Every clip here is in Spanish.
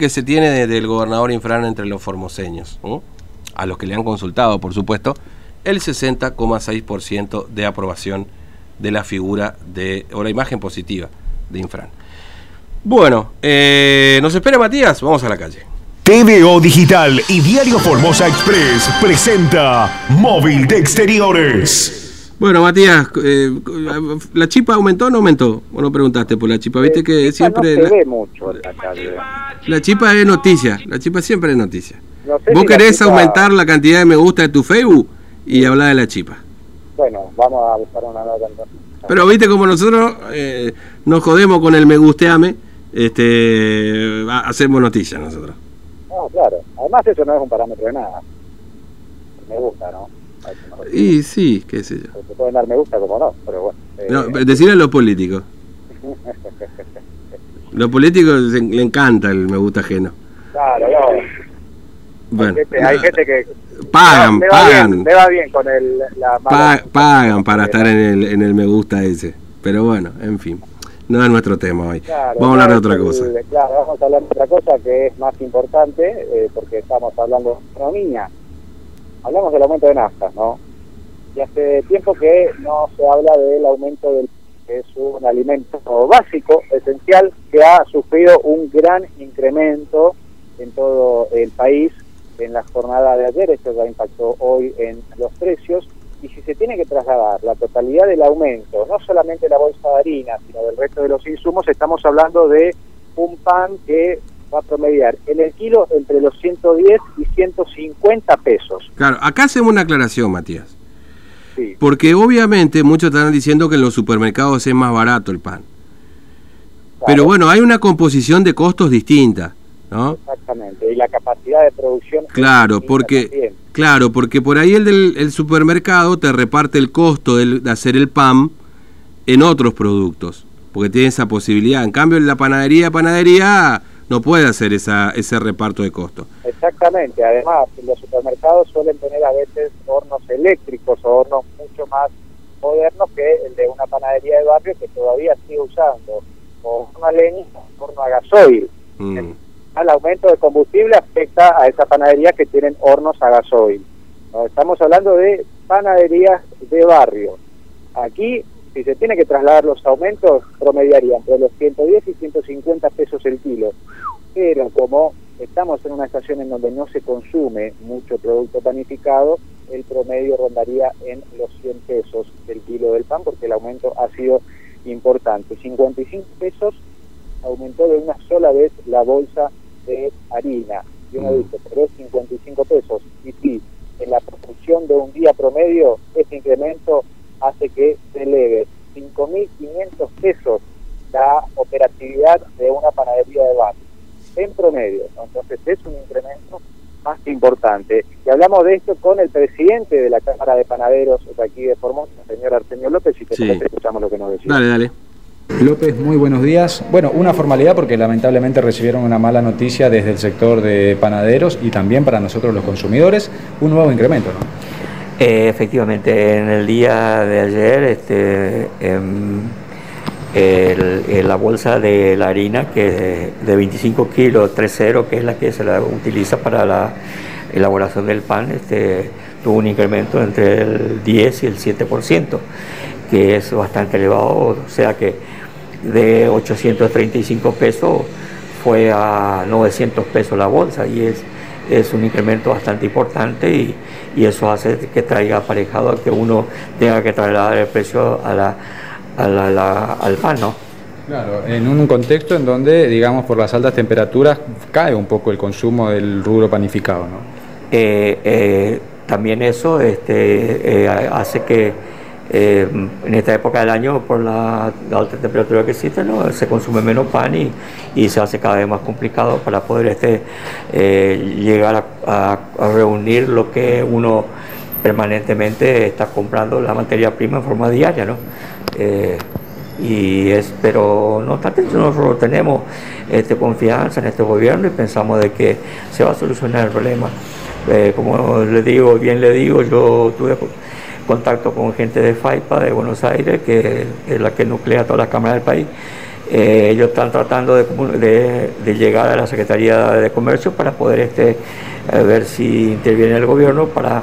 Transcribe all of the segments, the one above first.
que se tiene del gobernador Infran entre los formoseños, a los que le han consultado, por supuesto, el 60,6% de aprobación de la figura de, o la imagen positiva de Infran. Bueno, eh, ¿nos espera Matías? Vamos a la calle. TVO Digital y Diario Formosa Express presenta Móvil de Exteriores. Bueno, Matías, eh, ¿la chipa aumentó o no aumentó? Bueno, preguntaste por la chipa, viste que siempre... No se ve mucho en la calle. La chipa es noticia, la chipa siempre es noticia. Vos querés aumentar la cantidad de me gusta de tu Facebook y hablar de la chipa. Bueno, vamos a buscar una nota entonces. Pero viste como nosotros eh, nos jodemos con el me gusteame, este, hacemos noticias nosotros. No, claro. Además eso no es un parámetro de nada. Me gusta, ¿no? Y sí, qué sé yo. Se pueden dar me gusta como no, pero bueno. Eh, no, decirle a los políticos. los políticos le encanta el me gusta ajeno. Claro, no. Bueno, hay, gente, que pagan, pagan. me va bien con el, la pagan para estar en el, en el me gusta ese. Pero bueno, en fin. No es nuestro tema hoy. vamos a hablar de otra cosa. claro, vamos a hablar de otra cosa que es más importante, eh, porque estamos hablando de economía hablamos del aumento de naftas, ¿no? Y hace tiempo que no se habla del aumento del que es un alimento básico, esencial, que ha sufrido un gran incremento en todo el país en la jornada de ayer, esto ya impactó hoy en los precios, y si se tiene que trasladar la totalidad del aumento, no solamente la bolsa de harina, sino del resto de los insumos, estamos hablando de un pan que va a promediar en el kilo entre los 110 y 150 pesos. Claro, acá hacemos una aclaración, Matías. Sí. Porque obviamente muchos están diciendo que en los supermercados es más barato el pan. Pero bueno, hay una composición de costos distinta, ¿no? Exactamente, y la capacidad de producción. Claro, porque claro, porque por ahí el del supermercado te reparte el costo de hacer el pan en otros productos, porque tiene esa posibilidad. En cambio, en la panadería, panadería no puede hacer esa, ese reparto de costos. Exactamente, además los supermercados suelen tener a veces hornos eléctricos o hornos mucho más modernos que el de una panadería de barrio que todavía sigue usando o horno a leña o horno a gasoil. Mm. El aumento de combustible afecta a esa panadería que tienen hornos a gasoil. Estamos hablando de panaderías de barrio. Aquí si se tiene que trasladar los aumentos, promediarían entre los 110 y 150 pesos el kilo. Pero como estamos en una estación en donde no se consume mucho producto panificado, el promedio rondaría en los 100 pesos el kilo del pan, porque el aumento ha sido importante. 55 pesos aumentó de una sola vez la bolsa de harina. Y uno dice, pero es 55 pesos. Y sí, en la producción de un día promedio, este incremento hace que se eleve 5.500 pesos la operatividad de una panadería de barrio, en promedio. Entonces es un incremento más importante. Y hablamos de esto con el presidente de la Cámara de Panaderos de aquí de Formosa, el señor Artemio López, y te escuchamos lo que nos decía. Dale, dale. López, muy buenos días. Bueno, una formalidad porque lamentablemente recibieron una mala noticia desde el sector de panaderos y también para nosotros los consumidores, un nuevo incremento, ¿no? Eh, efectivamente, en el día de ayer, este, em, la bolsa de la harina, que de 25 kilos 3.0, que es la que se la utiliza para la elaboración del pan, este, tuvo un incremento entre el 10 y el 7%, que es bastante elevado, o sea que de 835 pesos fue a 900 pesos la bolsa y es es un incremento bastante importante y, eso hace que traiga aparejado que uno tenga que trasladar el precio a la, al pan, ¿no? Claro, en un contexto en donde, digamos, por las altas temperaturas cae un poco el consumo del rubro panificado, ¿no? Eh, eh, también eso este, eh, hace que en esta época del año, por la, alta temperatura que existe, ¿no? se consume menos pan y, y, se hace cada vez más complicado para poder este, llegar a, reunir lo que uno permanentemente está comprando la materia prima en forma diaria. ¿no? Eh, y es, pero no obstante, nosotros tenemos este, confianza en este gobierno y pensamos de que se va a solucionar el problema. como le digo, bien le digo, yo tuve contacto con gente de FAIPA de Buenos Aires, que es la que nuclea todas las cámaras del país, Eh, ellos están tratando de, llegar a la Secretaría de Comercio para poder este, ver si interviene el gobierno para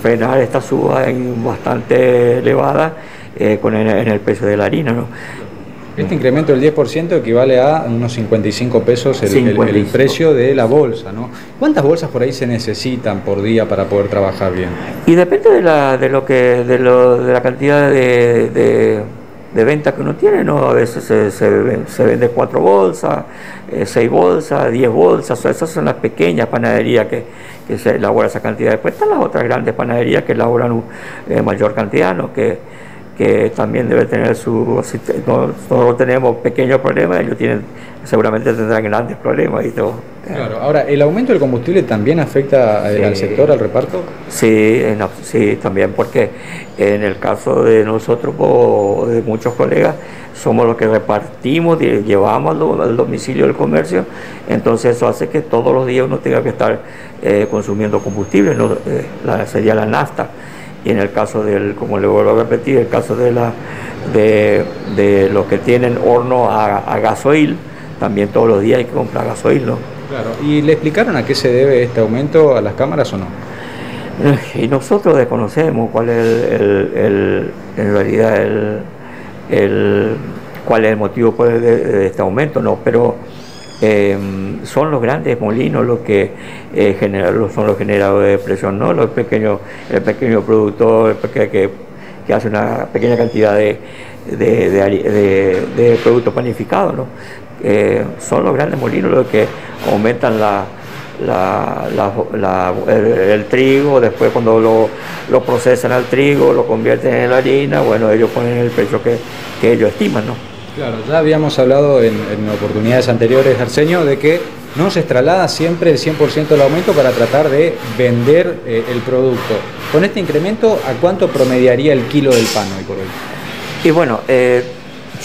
frenar esta suba en bastante elevada con en el precio de la harina. ¿no? Este incremento del 10% equivale a unos 55 pesos el, precio de la bolsa, ¿no? ¿Cuántas bolsas por ahí se necesitan por día para poder trabajar bien? Y depende de la, de lo que, de, lo, de la cantidad de, de, ventas que uno tiene, ¿no? A veces se, se, vende cuatro bolsas, eh, seis bolsas, diez bolsas, esas son las pequeñas panaderías que, que se elabora esa cantidad. Después están las otras grandes panaderías que elaboran eh, mayor cantidad, ¿no? Que, que también debe tener su... Nosotros tenemos pequeños problemas, ellos tienen, seguramente tendrán grandes problemas y todo. Claro, ahora, ¿el aumento del combustible también afecta al sector, al reparto? Sí, sí, también, porque en el caso de nosotros o de muchos colegas, somos los que repartimos, llevamos al domicilio del comercio, entonces eso hace que todos los días uno tenga que estar eh, consumiendo combustible, eh, sería la nafta y en el caso del, como le vuelvo a repetir, el caso de, la, de, de los que tienen horno a, gasoil, también todos los días hay que comprar gasoil, ¿no? Claro, ¿y le explicaron a qué se debe este aumento a las cámaras o no? Y nosotros desconocemos cuál es el, en realidad el, el, cuál es el motivo pues, de, este aumento, no, pero Em, son los grandes molinos los que eh, son los generadores de presión, ¿no? Los pequeños, el pequeño productor que, que, hace una pequeña cantidad de, de, productos panificados, ¿no? Eh, son los grandes molinos los que aumentan la, el, trigo, después cuando lo, lo, procesan al trigo, lo convierten en la harina, bueno, ellos ponen el precio que, que ellos estiman, ¿no? Claro, ya habíamos hablado en, oportunidades anteriores, Arsenio, de que no se traslada siempre el 100% del aumento para tratar de vender eh, el producto. Con este incremento, ¿a cuánto promediaría el kilo del pan hoy por hoy? Y bueno, eh,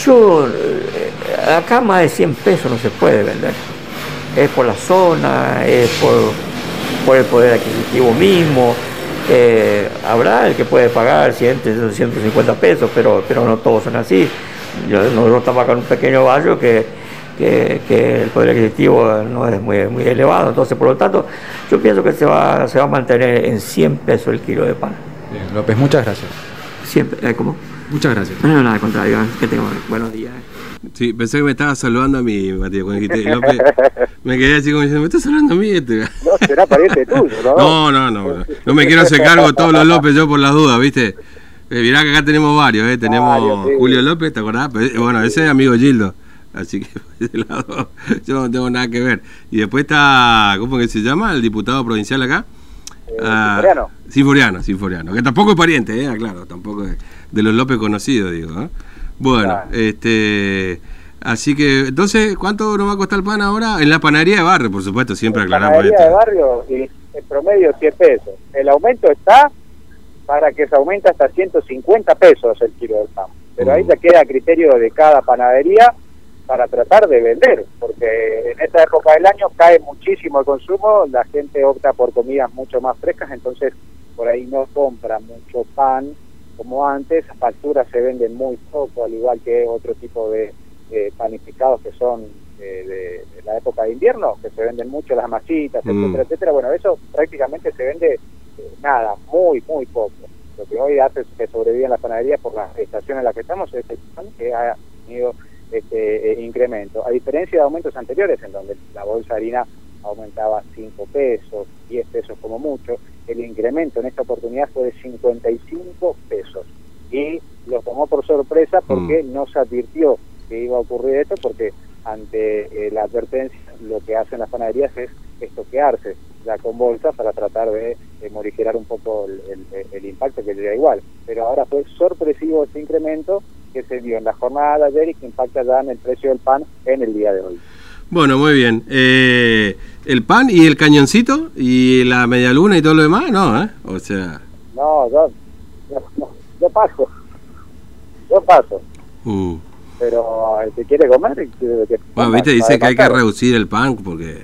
yo eh, acá más de 100 pesos no se puede vender. Es por la zona, es por, por el poder adquisitivo mismo. habrá el que puede pagar 100, 150 pesos, pero, pero no todos son así. Nosotros estamos acá en un pequeño barrio que, el poder adquisitivo no es muy, muy elevado, entonces por lo tanto yo pienso que se va, se va a mantener en 100 pesos el kilo de pan. Bien, López, muchas gracias. Siempre, eh, ¿Cómo? Muchas gracias. No, nada, al contrario, que tengo buenos días. Sí, pensé que me estaba saludando a mí, Matías, cuando dijiste López. Me quedé así como diciendo, me estás saludando a mí este. No, será pariente tuyo, ¿no? No, no, no. No, me quiero hacer cargo de todos los López yo por las dudas, ¿viste? Eh, mirá que acá tenemos varios, ¿eh? Tenemos Julio López, ¿te acordás? Eh, bueno, ese es amigo Gildo. Así que de ese lado yo no tengo nada que ver. Y después está, ¿cómo que se llama? El diputado provincial acá. Eh, ah, Sinforiano. Sinforiano, Que tampoco es pariente, ¿eh? Claro, tampoco es de los López conocidos, digo. ¿eh? Bueno, este. Así que, entonces, ¿cuánto nos va a costar el pan ahora? En la panadería de barrio, por supuesto, siempre aclaramos esto. En la panadería de barrio, el promedio 100 pesos. El aumento está para que se aumente hasta 150 pesos el kilo del pan. Pero ahí ya queda a criterio de cada panadería para tratar de vender, porque en esta época del año cae muchísimo el consumo, la gente opta por comidas mucho más frescas, entonces por ahí no compra mucho pan como antes, las facturas se venden muy poco, al igual que otro tipo de panificados que son de, la época de invierno, que se venden mucho las masitas, mm. etcétera, etcétera. Bueno, eso prácticamente se vende nada, muy, muy poco. Lo que hoy hace que sobrevive en la panadería por la estación en la que estamos es que ha tenido este eh, incremento. A diferencia de aumentos anteriores, en donde la bolsa de harina aumentaba 5 pesos, 10 pesos como mucho, el incremento en esta oportunidad fue de 55 pesos. Y lo tomó por sorpresa porque mm. no se advirtió que iba a ocurrir esto, porque ante eh, la advertencia lo que hacen las panaderías es estoquearse ya con bolsa para tratar de, morigerar un poco el, impacto que llega igual. Pero ahora fue sorpresivo este incremento que se dio en la jornada de ayer y que impacta ya en el precio del pan en el día de hoy. Bueno, muy bien. Eh, ¿El pan y el cañoncito y la media luna y todo lo demás? No, ¿eh? O sea... No, yo, yo, paso. Yo paso. Uh. Pero el que quiere comer... bueno, viste, dice que hay que reducir el pan porque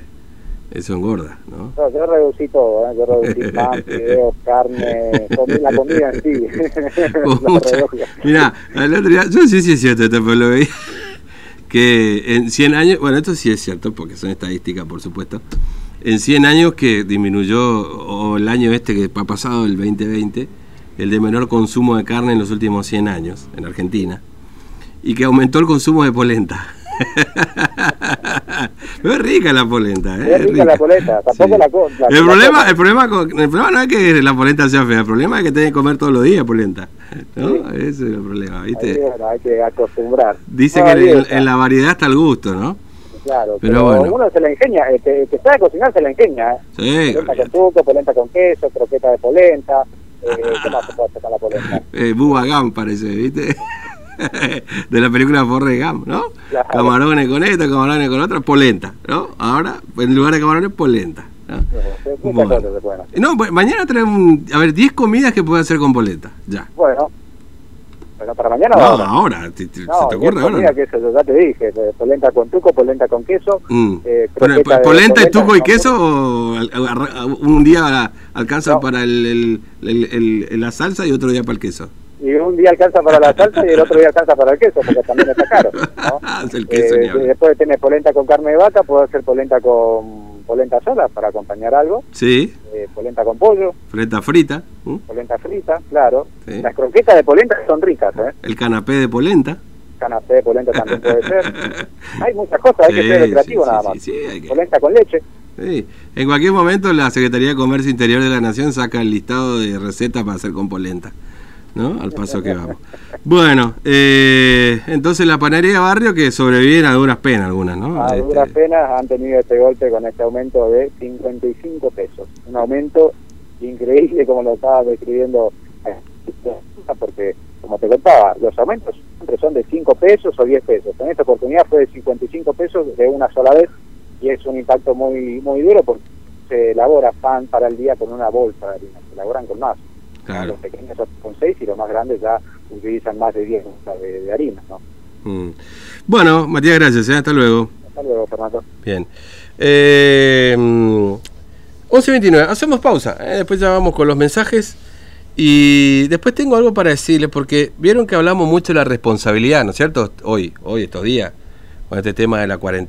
eso engorda, ¿no? no yo reducí todo, ¿eh? yo reducí pan, fideos, carne, la comida en sí. Mira, el otro día, yo sí, sí es cierto, pero lo veía. que en 100 años, bueno, esto sí es cierto, porque son estadísticas, por supuesto, en 100 años que disminuyó, o el año este que ha pasado, el 2020, el de menor consumo de carne en los últimos 100 años en Argentina, y que aumentó el consumo de polenta. Pero es rica la polenta, ¿eh? Es rica la polenta, tampoco la, co- la- el, la problema, el, problema con- el problema no es que la polenta sea fea, el problema es que tenés que comer todos los días polenta. ¿no? Ese es el problema, ¿viste? bueno, hay que acostumbrar. Dice No, que en, en la variedad está el gusto, ¿no? Claro, pero pero, bueno. uno se la ingenia, el que, el que sabe cocinar se la ingenia. ¿eh? Sí, Polenta con tuco, polenta con queso, croqueta de polenta. Eh, ¿Qué más se puede hacer con la polenta? eh, Bubba Gump parece, ¿viste? de la película Forrest Gump, ¿no? Claro. Camarones con esto, camarones con otro, polenta, ¿no? Ahora, en lugar de camarones, polenta. ¿no? Bueno. hacer. No, pues, mañana traemos, un- a ver, 10 comidas que puedo hacer con polenta, ya. Bueno, para mañana No, ahora. ahora, ¿te, te- No, ¿se te ocurre ahora? comida que eso, yo ya te dije, polenta con tuco, polenta con queso. Mm. eh, Pero, ¿Polenta y polenta tuco y queso o un día alcanza No. para el, el- el- el- la salsa y otro día para el queso? Y un día alcanza para la salsa y el otro día alcanza para el queso, porque también está caro. ¿no? El queso, Eh, después tenés polenta con carne de vaca, puedo hacer polenta con polenta sola para acompañar algo, Sí, eh, polenta con pollo, polenta frita, ¿m? polenta frita, claro. Sí. Las croquetas de polenta son ricas, ¿eh? el canapé de polenta. Canapé de polenta también puede ser. Hay muchas cosas, hay que ser creativo sí, nada más. sí, sí, hay que- Polenta con leche. Sí. En cualquier momento la Secretaría de Comercio Interior de la Nación saca el listado de recetas para hacer con polenta, ¿no? Al paso que vamos. Bueno, eh, entonces la panadería de barrio que sobreviven a duras penas algunas, ¿no? A Este, duras penas han tenido este golpe con este aumento de 55 pesos. Un aumento increíble como lo estaba describiendo, porque como te contaba, los aumentos siempre son de 5 pesos o 10 pesos. En esta oportunidad fue de 55 pesos de una sola vez y es un impacto muy muy duro porque se elabora pan para el día con una bolsa de harina, se elaboran con más. Claro. Los pequeños son con 6 y los más grandes ya utilizan más de 10 bolsas de, de harina. ¿no? Mm. Bueno, Matías, gracias. ¿eh? Hasta luego. Hasta luego, Fernando. Bien. Eh, mm, 11.29, hacemos pausa. ¿eh? Después ya vamos con los mensajes. Y después tengo algo para decirles, porque vieron que hablamos mucho de la responsabilidad, ¿no es cierto? Hoy, hoy, estos días, con este tema de la cuarentena.